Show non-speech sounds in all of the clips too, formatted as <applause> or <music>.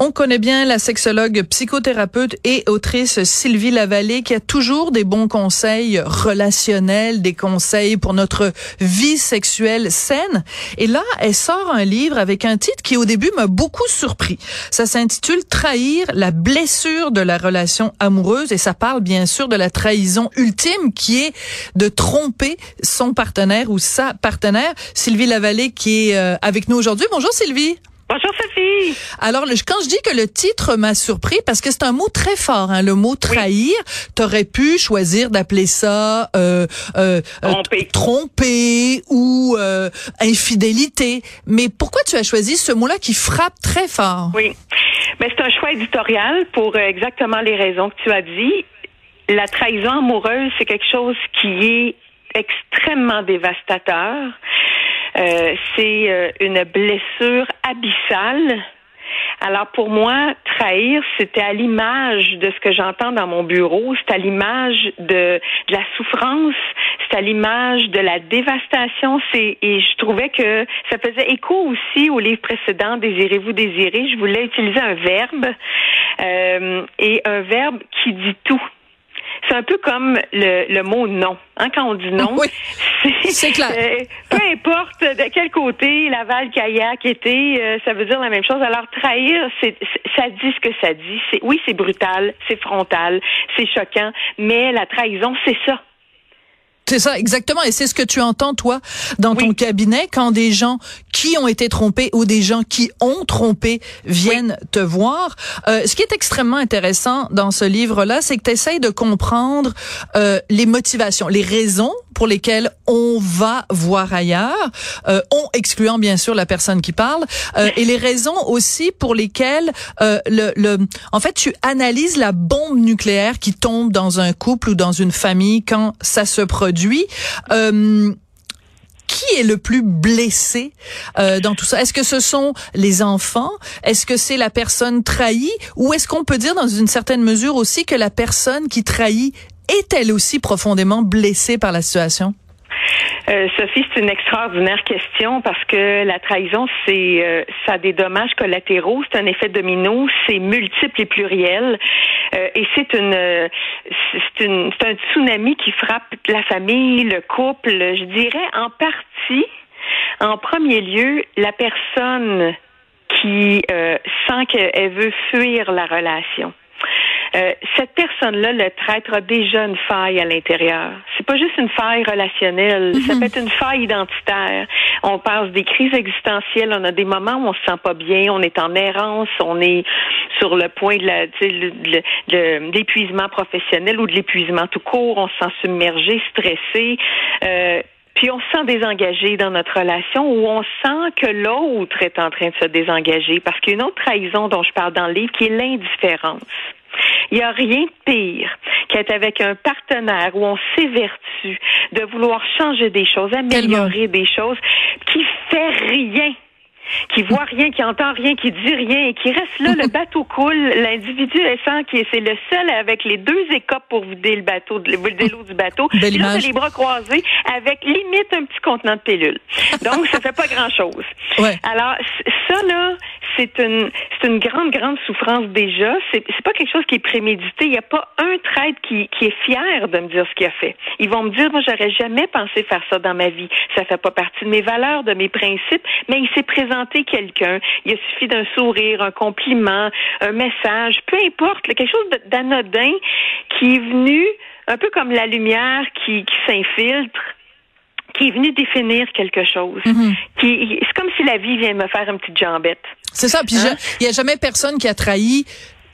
On connaît bien la sexologue, psychothérapeute et autrice Sylvie Lavallée qui a toujours des bons conseils relationnels, des conseils pour notre vie sexuelle saine. Et là, elle sort un livre avec un titre qui au début m'a beaucoup surpris. Ça s'intitule Trahir la blessure de la relation amoureuse et ça parle bien sûr de la trahison ultime qui est de tromper son partenaire ou sa partenaire. Sylvie Lavallée qui est euh, avec nous aujourd'hui. Bonjour Sylvie. Bonjour Sophie. Alors quand je dis que le titre m'a surpris parce que c'est un mot très fort, hein, le mot trahir. T'aurais pu choisir d'appeler ça euh, euh, tromper. tromper ou euh, infidélité. Mais pourquoi tu as choisi ce mot-là qui frappe très fort? Oui, mais c'est un choix éditorial pour exactement les raisons que tu as dit. La trahison amoureuse, c'est quelque chose qui est extrêmement dévastateur. Euh, c'est euh, une blessure abyssale. Alors pour moi, trahir, c'était à l'image de ce que j'entends dans mon bureau, c'est à l'image de, la souffrance, c'est à l'image de la dévastation. C'est et je trouvais que ça faisait écho aussi au livre précédent, Désirez-vous désirer. Je voulais utiliser un verbe euh, et un verbe qui dit tout. C'est un peu comme le, le mot non. Hein, quand on dit non, oui, c'est clair. Euh, peu importe de quel côté Laval kayak était, euh, ça veut dire la même chose. Alors trahir, c'est ça dit ce que ça dit. C'est oui, c'est brutal, c'est frontal, c'est choquant, mais la trahison, c'est ça. C'est ça, exactement. Et c'est ce que tu entends, toi, dans ton cabinet, quand des gens qui ont été trompés ou des gens qui ont trompé viennent te voir. Euh, ce qui est extrêmement intéressant dans ce livre-là, c'est que tu essayes de comprendre euh, les motivations, les raisons pour lesquelles on va voir ailleurs, euh, on excluant bien sûr la personne qui parle, euh, et les raisons aussi pour lesquelles euh, le, le, en fait, tu analyses la bombe nucléaire qui tombe dans un couple ou dans une famille quand ça se produit. Euh, qui est le plus blessé euh, dans tout ça? Est-ce que ce sont les enfants? Est-ce que c'est la personne trahie? Ou est-ce qu'on peut dire dans une certaine mesure aussi que la personne qui trahit est elle aussi profondément blessée par la situation? Euh, Sophie, c'est une extraordinaire question parce que la trahison, c'est euh, ça a des dommages collatéraux, c'est un effet domino, c'est multiple et pluriel, euh, et c'est une c'est une c'est un tsunami qui frappe la famille, le couple. Je dirais en partie, en premier lieu, la personne qui sent qu'elle veut fuir la relation. Euh, cette personne-là, le traître, a déjà une faille à l'intérieur. C'est pas juste une faille relationnelle, ça mhm. peut être une faille identitaire. On passe des crises existentielles, on a des moments où on se sent pas bien, on est en errance, on est sur le point de l'épuisement professionnel ou de l'épuisement tout court, on se sent submergé, stressé. Euh, puis on se sent désengagé dans notre relation ou on sent que l'autre est en train de se désengager parce qu'il y a une autre trahison dont je parle dans le livre qui est l'indifférence. Il n'y a rien de pire qu'être avec un partenaire où on s'évertue de vouloir changer des choses, améliorer des choses, qui fait rien qui voit rien, qui entend rien, qui dit rien, et qui reste là, le <laughs> bateau coule, l'individu est sans qui c'est le seul avec les deux écopes pour vider le bateau, vider l'eau du bateau. Belle là, les bras croisés, avec limite un petit contenant de pilule. Donc, ça fait pas grand chose. Ouais. Alors, ça, là, c'est une, c'est une grande, grande souffrance déjà. C'est, c'est pas quelque chose qui est prémédité. Il n'y a pas un traître qui, qui est fier de me dire ce qu'il a fait. Ils vont me dire, moi, j'aurais jamais pensé faire ça dans ma vie. Ça fait pas partie de mes valeurs, de mes principes, mais il s'est présenté quelqu'un. Il a suffi d'un sourire, un compliment, un message, peu importe, quelque chose d'anodin qui est venu un peu comme la lumière qui, qui s'infiltre qui est venu définir quelque chose. Mhm. Qui, c'est comme si la vie vient me faire une petite jambette. C'est ça. Puis il n'y a jamais personne qui a trahi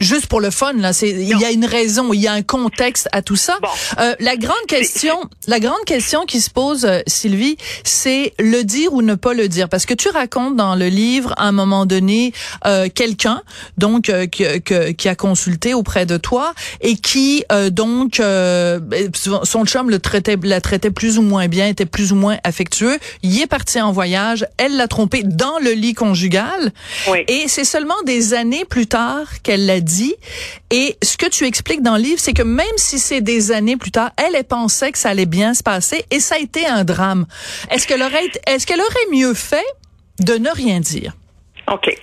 juste pour le fun là. C'est il y a une raison il y a un contexte à tout ça. Euh, la grande question la grande question qui se pose euh, Sylvie c'est le dire ou ne pas le dire? Parce que tu racontes dans le livre à un moment donné euh, quelqu'un donc euh, que, qui a consulté auprès de toi et qui euh, donc son chum le traitait la traitait plus ou moins bien était plus ou moins affectueux. Il est parti en voyage elle l'a trompé dans le lit conjugal. Oui. et c'est seulement des années plus tard qu'elle l'a dit dit. Et ce que tu expliques dans le livre, c'est que même si c'est des années plus tard, elle, elle pensait que ça allait bien se passer et ça a été un drame. Est-ce qu'elle aurait, est-ce qu'elle aurait mieux fait de ne rien dire? OK.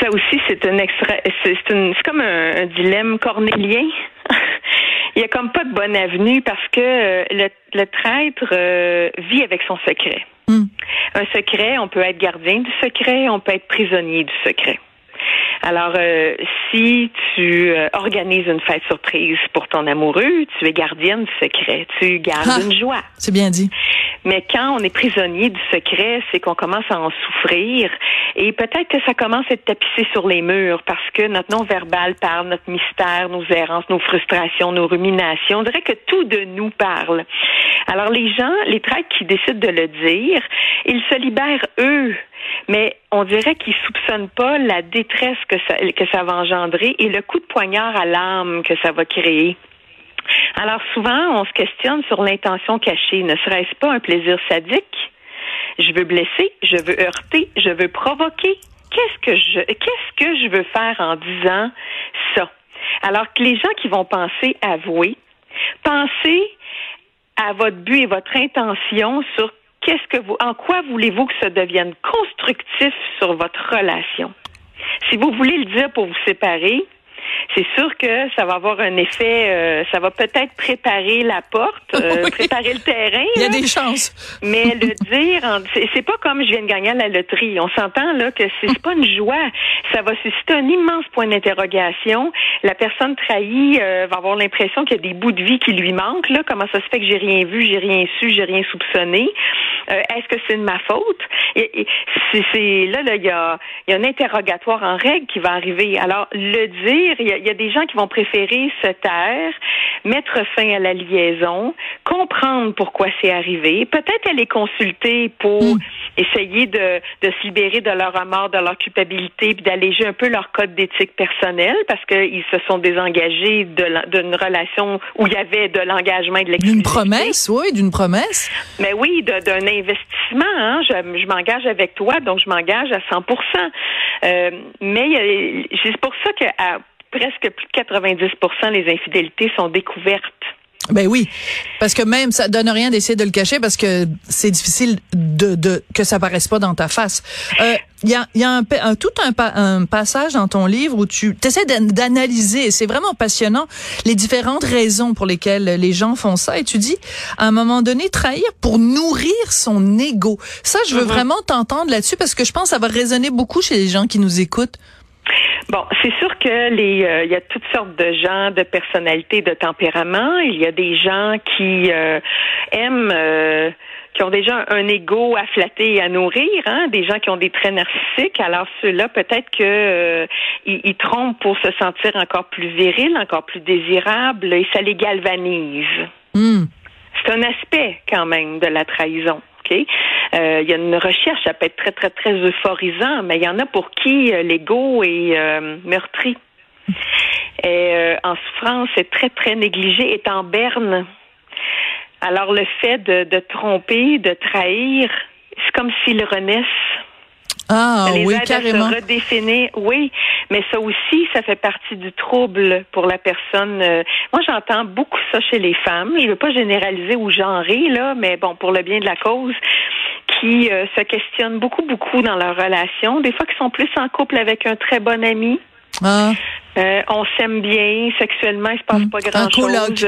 Ça aussi, c'est un extra, c'est comme un, dilemme cornélien. <laughs> Il y a comme pas de bonne avenue parce que euh, le, traître euh, vit avec son secret. Hmm. Un secret, on peut être gardien du secret, on peut être prisonnier du secret. Alors, euh, si tu euh, organises une fête surprise pour ton amoureux, tu es gardienne du secret, tu gardes ah, une joie. C'est bien dit. Mais quand on est prisonnier du secret, c'est qu'on commence à en souffrir et peut-être que ça commence à être tapissé sur les murs parce que notre non-verbal parle, notre mystère, nos errances, nos frustrations, nos ruminations. On dirait que tout de nous parle. Alors les gens, les traits qui décident de le dire, ils se libèrent eux mais on dirait qu'ils soupçonnent pas la détresse que ça, va engendrer et le coup de poignard à l'âme que ça va créer. Alors souvent, on se questionne sur l'intention cachée. Ne serait-ce pas un plaisir sadique? Je veux blesser, je veux heurter, je veux provoquer. Qu'est-ce que je, qu'est-ce que je veux faire en disant ça? Alors que les gens qui vont penser avouer, pensez à votre but et votre intention sur qu'est-ce que vous, en quoi voulez-vous que ça devienne constructif sur votre relation? Si vous voulez le dire pour vous séparer, c'est sûr que ça va avoir un effet, euh, ça va peut-être préparer la porte, euh, <laughs> préparer le terrain. Il y a des chances. Mais le <laughs> dire, c'est pas comme je viens de gagner à la loterie. On s'entend là que c'est pas une joie. Ça va susciter un immense point d'interrogation. La personne trahie euh, va avoir l'impression qu'il y a des bouts de vie qui lui manquent. Là, comment ça se fait que j'ai rien vu, j'ai rien su, j'ai rien soupçonné? Est-ce que c'est de ma faute? Et, c'est là, là, il y a, y a un interrogatoire en règle qui va arriver. Alors le dire, il y a il y a des gens qui vont préférer se taire, mettre fin à la liaison, comprendre pourquoi c'est arrivé, peut-être aller consulter pour hmm. essayer de, de se libérer de leur remords, de leur culpabilité, puis d'alléger un peu leur code d'éthique personnelle parce qu'ils se sont désengagés d'une relation où il y avait de l'engagement et de l'exclusivité. D'une promesse, oui, d'une promesse. Mais oui, d'un investissement. Hein. Je, m'engage avec toi, donc je m'engage à 100% euh, Mais c'est pour ça que presque plus de 90% les infidélités sont découvertes. Ben oui, parce que même ça donne rien d'essayer de le cacher parce que c'est difficile de, de que ça paraisse pas dans ta face. Euh, il y a, y a un, tout un, un, passage dans ton livre où tu essaies d'analyser, c'est vraiment passionnant, les différentes raisons pour lesquelles les gens font ça. Et tu dis, à un moment donné, trahir pour nourrir son ego. Ça, je veux mm-hmm. vraiment t'entendre là-dessus parce que je pense que ça va résonner beaucoup chez les gens qui nous écoutent. Bon, c'est sûr que les, euh, il y a toutes sortes de gens, de personnalités, de tempéraments. Il y a des gens qui euh, aiment, euh, qui ont déjà un ego à flatter et à nourrir, hein, des gens qui ont des traits narcissiques. Alors ceux-là, peut-être que ils, trompent pour se sentir encore plus viril, encore plus désirable, et ça les galvanise. Hmm. C'est un aspect quand même de la trahison. Euh, il y a une recherche, ça peut être très, très, très euphorisant, mais il y en a pour qui euh, l'ego est euh, meurtri. Et en souffrance, c'est très, très négligé, est en berne. Alors le fait de, de tromper, de trahir, c'est comme s'ils renaissent. Ah ça les oui, aide carrément. À se redéfinir. Oui, mais ça aussi, ça fait partie du trouble pour la personne. Moi, j'entends beaucoup ça chez les femmes. Je veux pas généraliser ou genrer là, mais bon, pour le bien de la cause, qui euh, se questionnent beaucoup, beaucoup dans leur relation. Des fois, qui sont plus en couple avec un très bon ami. Ah. Euh, on s'aime bien sexuellement, il se passe hmm. pas grand chose.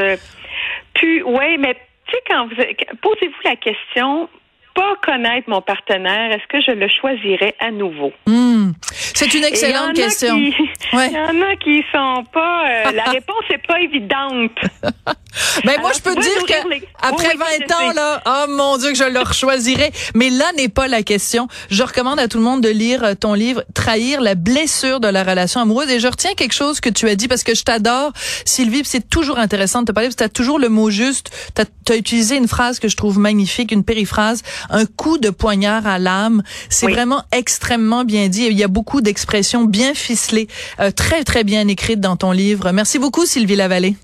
puis, ouais, mais tu sais, quand vous posez-vous la question, pas connaître mon partenaire, est-ce que je le choisirais à nouveau? Hmm. C'est une excellente question. Il y en a qui sont pas. Euh, la réponse n'est pas évidente. <laughs> ben moi, je peux dire que après 20 ans, là, oh mon Dieu, que je le choisirais. Mais là n'est pas la question. Je recommande à tout le monde de lire euh, ton livre Trahir la blessure de la relation amoureuse. Et je retiens quelque chose que tu as dit parce que je t'adore, Sylvie. C'est toujours intéressant de te parler parce que tu as toujours le mot juste. Tu as, utilisé une phrase que je trouve magnifique, une périphrase, un coup de poignard à l'âme. C'est vraiment extrêmement bien dit. Il y a beaucoup d'expressions bien ficelées, euh, très très bien écrites dans ton livre. Merci beaucoup, Sylvie Lavallée.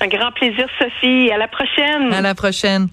Un grand plaisir, Sophie. À la prochaine. À la prochaine.